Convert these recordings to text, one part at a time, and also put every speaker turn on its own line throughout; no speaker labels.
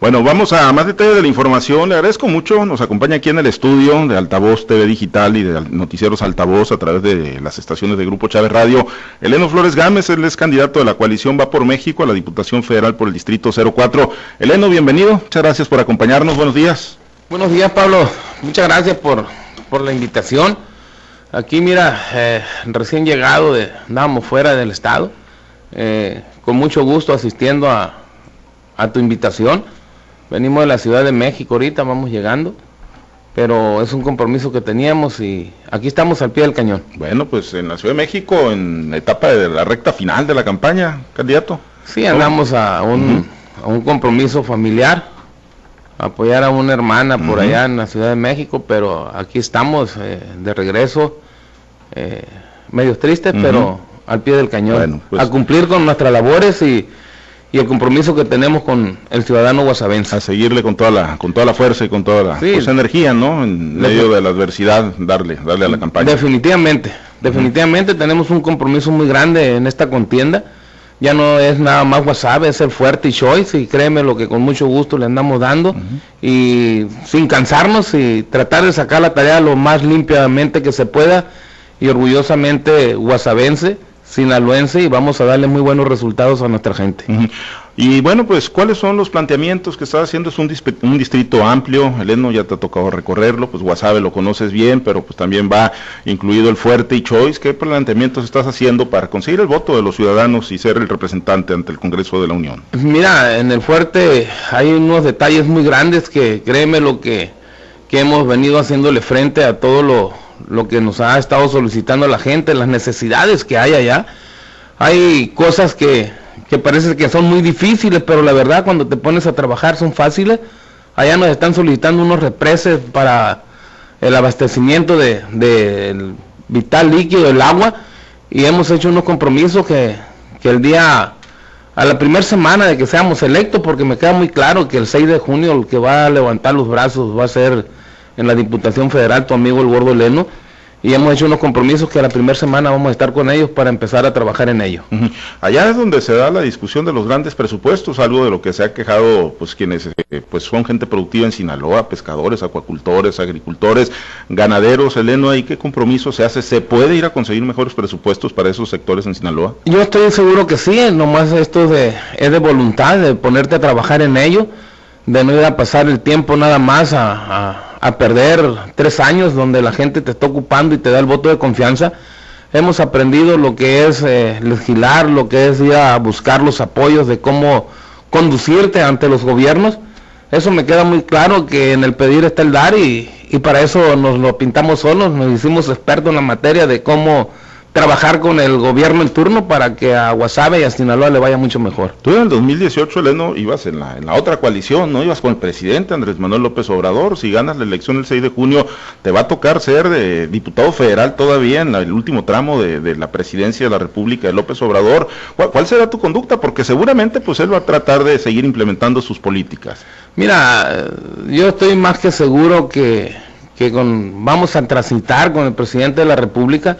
Bueno, vamos a más detalles de la información. Le agradezco mucho. Nos acompaña aquí en el estudio de Altavoz TV Digital y de Noticieros Altavoz a través de las estaciones de Grupo Chávez Radio. Eleno Flores Gámez, él es candidato de la coalición Va por México a la Diputación Federal por el Distrito 04. Eleno, bienvenido. Muchas gracias por acompañarnos. Buenos días.
Buenos días, Pablo. Muchas gracias por, por la invitación. Aquí, mira, eh, recién llegado, de, andábamos fuera del estado, eh, con mucho gusto asistiendo a, a tu invitación Venimos de la Ciudad de México ahorita, vamos llegando, pero es un compromiso que teníamos y aquí estamos al pie del cañón.
Bueno, pues en la Ciudad de México, en la etapa de la recta final de la campaña, candidato.
Sí, andamos a un, a un compromiso familiar, apoyar a una hermana por allá en la Ciudad de México, pero aquí estamos eh, de regreso, eh, medios tristes, pero al pie del cañón, pues a cumplir con nuestras labores y y el compromiso que tenemos con el ciudadano guasavense.
A seguirle con toda la, con toda la fuerza y con toda la pues, energía, ¿no? En medio de la adversidad, darle, darle a la campaña.
Definitivamente, definitivamente tenemos un compromiso muy grande en esta contienda. Ya no es nada más WhatsApp, es el fuerte y choice, y créeme lo que con mucho gusto le andamos dando, y sin cansarnos y tratar de sacar la tarea lo más limpiamente que se pueda, y orgullosamente guasavense sinaloense y vamos a darle muy buenos resultados a nuestra gente.
Y bueno, pues, ¿cuáles son los planteamientos que estás haciendo? Es un, un, distrito amplio, Eleno ya te ha tocado recorrerlo, pues Guasave lo conoces bien, pero pues también va incluido el Fuerte y Choice. ¿Qué planteamientos estás haciendo para conseguir el voto de los ciudadanos y ser el representante ante el Congreso de la Unión?
Mira, en el Fuerte hay unos detalles muy grandes que créeme lo que, que hemos venido haciéndole frente a todo lo lo que nos ha estado solicitando la gente, las necesidades que hay allá. Hay cosas que, que parece que son muy difíciles, pero la verdad cuando te pones a trabajar son fáciles. Allá nos están solicitando unos represes para el abastecimiento de, de vital líquido, el agua, y hemos hecho unos compromisos que, que el día, a la primera semana de que seamos electos, porque me queda muy claro que el 6 de junio el que va a levantar los brazos va a ser en la Diputación Federal, tu amigo el Gordo Leno, y hemos hecho unos compromisos que a la primera semana vamos a estar con ellos para empezar a trabajar en ello.
Allá es donde se da la discusión de los grandes presupuestos, algo de lo que se ha quejado pues quienes eh, pues son gente productiva en Sinaloa, pescadores, acuacultores, agricultores, ganaderos, Eleno, ¿y qué compromiso se hace? ¿Se puede ir a conseguir mejores presupuestos para esos sectores en Sinaloa?
Yo estoy seguro que sí, nomás esto de, es de voluntad, de ponerte a trabajar en ello, de no ir a pasar el tiempo nada más a a perder tres años donde la gente te está ocupando y te da el voto de confianza. Hemos aprendido lo que es eh, legislar, lo que es ir a buscar los apoyos de cómo conducirte ante los gobiernos. Eso me queda muy claro que en el pedir está el dar y, y para eso nos lo pintamos solos, nos hicimos expertos en la materia de cómo trabajar con el gobierno en turno para que a Guasave y a Sinaloa le vaya mucho mejor.
Tú en el 2018, Eleno, ibas en la, en la otra coalición, ¿no? Ibas con el presidente Andrés Manuel López Obrador. Si ganas la elección el 6 de junio, te va a tocar ser de diputado federal todavía en el último tramo de, la presidencia de la República de López Obrador. ¿Cuál, será tu conducta? Porque seguramente pues él va a tratar de seguir implementando sus políticas.
Mira, yo estoy más que seguro que, que con, vamos a transitar con el presidente de la República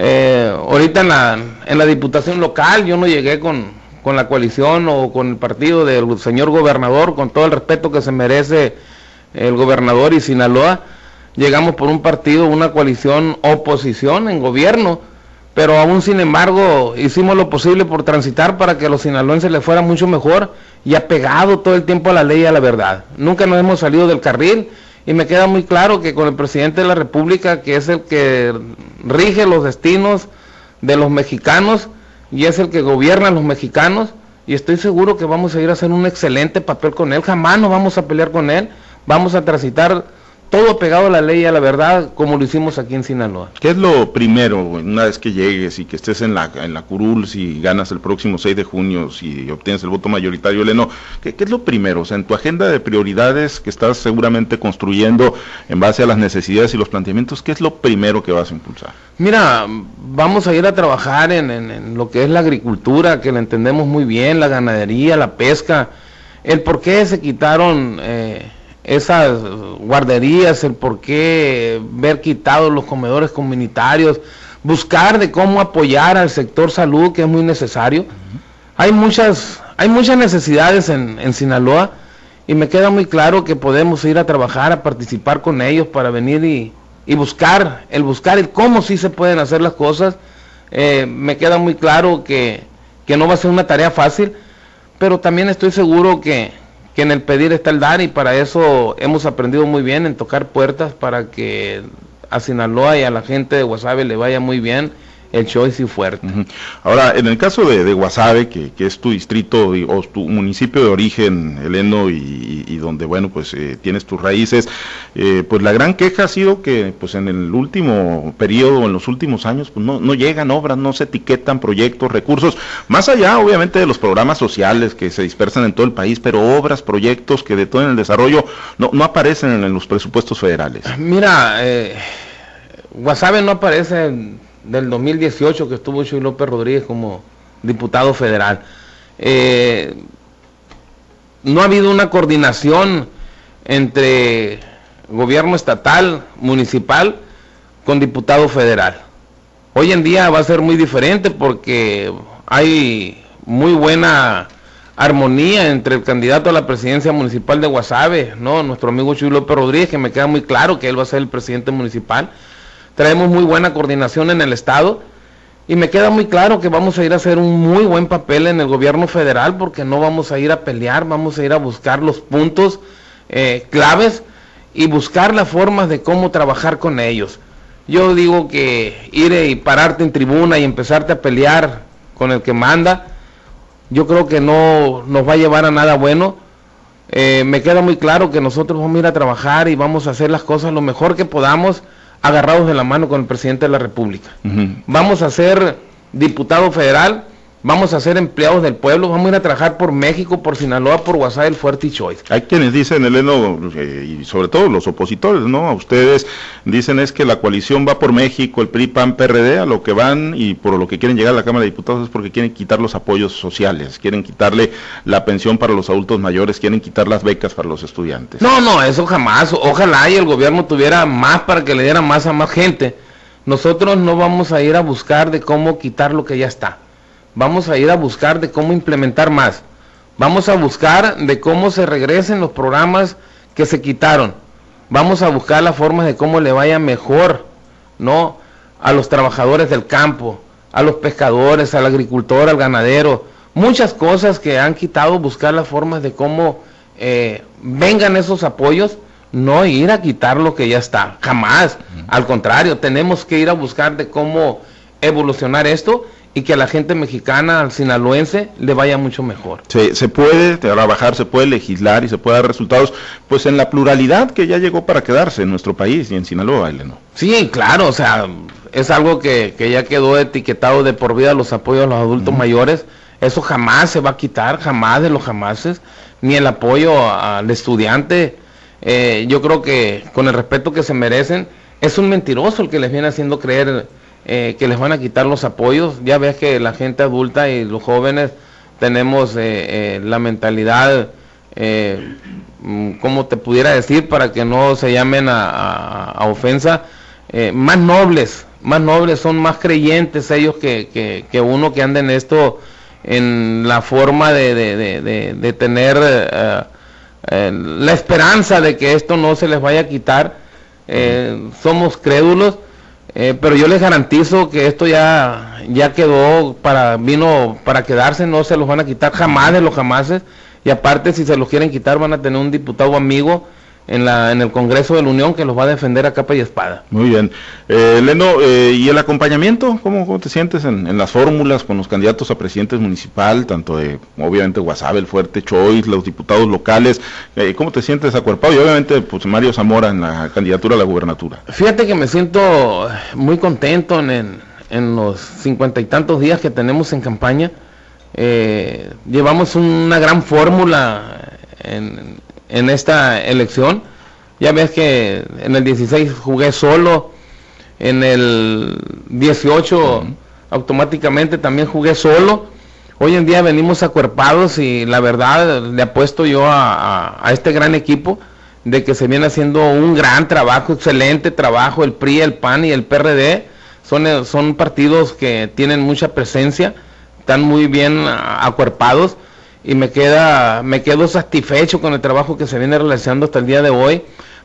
eh, ahorita en la, en la diputación local yo no llegué con, con la coalición o con el partido del señor gobernador, con todo el respeto que se merece el gobernador y Sinaloa, llegamos por un partido, una coalición oposición en gobierno, pero aún sin embargo hicimos lo posible por transitar para que a los sinaloenses les fuera mucho mejor y apegado todo el tiempo a la ley y a la verdad. Nunca nos hemos salido del carril y me queda muy claro que con el presidente de la República, que es el que rige los destinos de los mexicanos y es el que gobierna a los mexicanos, y estoy seguro que vamos a ir a hacer un excelente papel con él, jamás nos vamos a pelear con él, vamos a transitar todo pegado a la ley y a la verdad, como lo hicimos aquí en Sinaloa.
¿Qué es lo primero, una vez que llegues y que estés en la, en la curul, si ganas el próximo 6 de junio, si obtienes el voto mayoritario, Leno, ¿qué, ¿qué, es lo primero? O sea, en tu agenda de prioridades que estás seguramente construyendo en base a las necesidades y los planteamientos, ¿qué es lo primero que vas a impulsar?
Mira, vamos a ir a trabajar en, en, lo que es la agricultura, que la entendemos muy bien, la ganadería, la pesca, el por qué se quitaron... Eh, esas guarderías, el por qué ver quitados los comedores comunitarios, buscar de cómo apoyar al sector salud, que es muy necesario. Hay muchas, hay muchas necesidades en, en Sinaloa y me queda muy claro que podemos ir a trabajar, a participar con ellos para venir y, y buscar, el buscar el cómo sí se pueden hacer las cosas. Eh, me queda muy claro que, que no va a ser una tarea fácil, pero también estoy seguro que, que en el pedir está el dar y para eso hemos aprendido muy bien en tocar puertas para que a Sinaloa y a la gente de Guasave le vaya muy bien el choice y fuerte.
Ahora, en el caso de, de Guasave, que, es tu distrito o tu municipio de origen, Eleno, y, donde, bueno, pues eh, tienes tus raíces, eh, pues la gran queja ha sido que, pues en el último periodo, en los últimos años, pues no, no llegan obras, no se etiquetan proyectos, recursos, más allá, obviamente, de los programas sociales que se dispersan en todo el país, pero obras, proyectos que de todo en el desarrollo no, no aparecen en los presupuestos federales.
Mira, eh, Guasave no aparece del 2018 que estuvo Chuy López Rodríguez como diputado federal. Eh, no ha habido una coordinación entre gobierno estatal, municipal, con diputado federal. Hoy en día va a ser muy diferente porque hay muy buena armonía entre el candidato a la presidencia municipal de Guasave, ¿no? Nuestro amigo Chuy López Rodríguez, que me queda muy claro que él va a ser el presidente municipal traemos muy buena coordinación en el Estado y me queda muy claro que vamos a ir a hacer un muy buen papel en el gobierno federal porque no vamos a ir a pelear, vamos a ir a buscar los puntos eh, claves y buscar las formas de cómo trabajar con ellos. Yo digo que ir y pararte en tribuna y empezarte a pelear con el que manda, yo creo que no nos va a llevar a nada bueno. Eh, me queda muy claro que nosotros vamos a ir a trabajar y vamos a hacer las cosas lo mejor que podamos agarrados de la mano con el presidente de la República. Vamos a ser diputado federal, vamos a ser empleados del pueblo, vamos a ir a trabajar por México, por Sinaloa, por WhatsApp, el Fuerte y Choice.
Hay quienes dicen, Eleno, eh, y sobre todo los opositores, ¿no? A ustedes dicen es que la coalición va por México, el PRI, PAN, PRD, a lo que van y por lo que quieren llegar a la Cámara de Diputados es porque quieren quitar los apoyos sociales, quieren quitarle la pensión para los adultos mayores, quieren quitar las becas para los estudiantes.
No, no, eso jamás. Ojalá y el gobierno tuviera más para que le diera más a más gente. Nosotros no vamos a ir a buscar de cómo quitar lo que ya está vamos a ir a buscar de cómo implementar más. Vamos a buscar de cómo se regresen los programas que se quitaron. Vamos a buscar las formas de cómo le vaya mejor, ¿no? A los trabajadores del campo, a los pescadores, al agricultor, al ganadero. Muchas cosas que han quitado, buscar las formas de cómo eh, vengan esos apoyos, no ir a quitar lo que ya está. Jamás. Al contrario, tenemos que ir a buscar de cómo evolucionar esto y que a la gente mexicana, al sinaloense, le vaya mucho mejor.
Se, se puede trabajar, se puede legislar y se puede dar resultados, pues en la pluralidad que ya llegó para quedarse en nuestro país y en Sinaloa, Eleno.
Sí, claro, o sea, es algo que, que, ya quedó etiquetado de por vida los apoyos a los adultos mayores. Eso jamás se va a quitar, jamás de los jamases, ni el apoyo al estudiante. Eh, yo creo que con el respeto que se merecen, es un mentiroso el que les viene haciendo creer eh, que les van a quitar los apoyos. Ya ves que la gente adulta y los jóvenes tenemos eh, eh, la mentalidad, mm, como te pudiera decir, para que no se llamen a, ofensa, más nobles, más nobles, son más creyentes ellos que, que, uno que anda en esto, en la forma de, de tener la esperanza de que esto no se les vaya a quitar. somos crédulos eh, pero yo les garantizo que esto ya, ya quedó para, vino para quedarse, no se los van a quitar jamás de los jamases. Y aparte, si se los quieren quitar, van a tener un diputado amigo en, la, en el Congreso de la Unión que los va a defender a capa y espada.
Muy bien. Eh, Leno, eh, ¿y el acompañamiento? ¿Cómo, te sientes en, las fórmulas con los candidatos a presidentes municipal, tanto de, obviamente, Guasave, el Fuerte, Choice, los diputados locales? Eh, ¿Cómo te sientes acuerpado? Y obviamente, pues Mario Zamora en la candidatura a la gubernatura.
Fíjate que me siento muy contento en, en los cincuenta y tantos días que tenemos en campaña. Eh, llevamos una gran fórmula en, en esta elección. Ya ves que en el 16 jugué solo, en el 18 automáticamente también jugué solo. Hoy en día venimos acuerpados y la verdad le apuesto yo a, este gran equipo de que se viene haciendo un gran trabajo, excelente trabajo, el PRI, el PAN y el PRD. Son, son partidos que tienen mucha presencia, están muy bien acuerpados y me queda me quedo satisfecho con el trabajo que se viene realizando hasta el día de hoy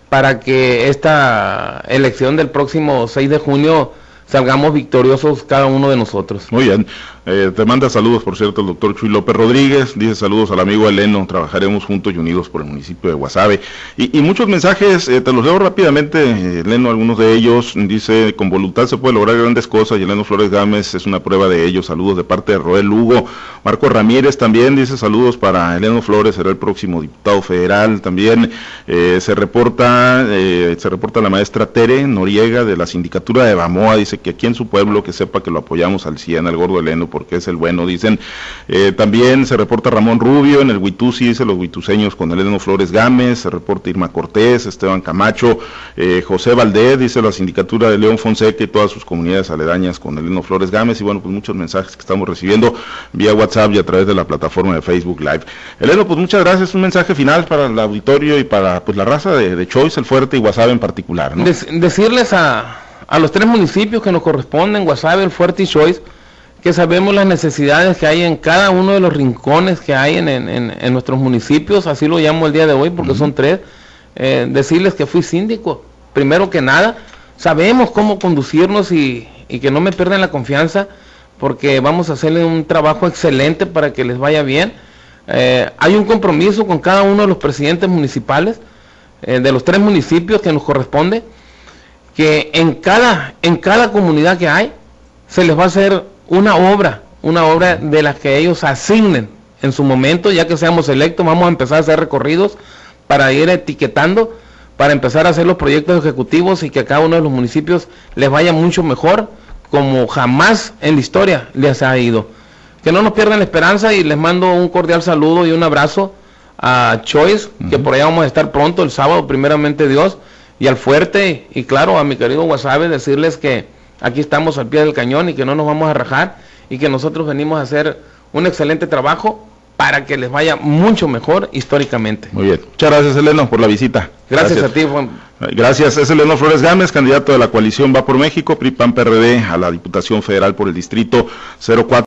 para que esta elección del próximo 6 de junio salgamos victoriosos cada uno de nosotros.
Muy bien. Eh, te manda saludos, por cierto, el doctor Chuy López Rodríguez. Dice saludos al amigo Eleno. Trabajaremos juntos y unidos por el municipio de Guasave. Y, muchos mensajes, eh, te los leo rápidamente, eh, Eleno, algunos de ellos. Dice, con voluntad se puede lograr grandes cosas. Y Eleno Flores Gámez es una prueba de ello. Saludos de parte de Roel Lugo. Marco Ramírez también dice saludos para Eleno Flores, será el próximo diputado federal. También se reporta se reporta la maestra Tere Noriega de la sindicatura de Bamoa. Dice que aquí en su pueblo, que sepa que lo apoyamos al 100, al gordo Eleno porque es el bueno, dicen. Eh, también se reporta Ramón Rubio en el Huitusi, dice los huituseños con Eleno Flores Gámez, se reporta Irma Cortés, Esteban Camacho, eh, José Valdés, dice la sindicatura de León Fonseca y todas sus comunidades aledañas con Eleno Flores Gámez, y bueno, pues muchos mensajes que estamos recibiendo vía WhatsApp y a través de la plataforma de Facebook Live. Eleno, pues muchas gracias, un mensaje final para el auditorio y para pues la raza de, Choice, el Fuerte y WhatsApp en particular. ¿no?
decirles a, a los tres municipios que nos corresponden, WhatsApp, el Fuerte y Choice, que sabemos las necesidades que hay en cada uno de los rincones que hay en, nuestros municipios, así lo llamo el día de hoy porque son tres, eh, decirles que fui síndico, primero que nada, sabemos cómo conducirnos y, que no me pierdan la confianza porque vamos a hacerle un trabajo excelente para que les vaya bien. Eh, hay un compromiso con cada uno de los presidentes municipales eh, de los tres municipios que nos corresponde, que en cada, en cada comunidad que hay se les va a hacer una obra, una obra de las que ellos asignen en su momento, ya que seamos electos, vamos a empezar a hacer recorridos para ir etiquetando, para empezar a hacer los proyectos ejecutivos y que a cada uno de los municipios les vaya mucho mejor, como jamás en la historia les ha ido. Que no nos pierdan la esperanza y les mando un cordial saludo y un abrazo a Choice, que por allá vamos a estar pronto, el sábado, primeramente Dios, y al fuerte, y claro, a mi querido Wasabe, decirles que aquí estamos al pie del cañón y que no nos vamos a rajar y que nosotros venimos a hacer un excelente trabajo para que les vaya mucho mejor históricamente.
Muy bien. Muchas gracias, Eleno, por la visita.
Gracias, a ti, Juan.
Gracias. Es Eleno Flores Gámez, candidato de la coalición Va por México, PRI PAN PRD a la Diputación Federal por el Distrito 04.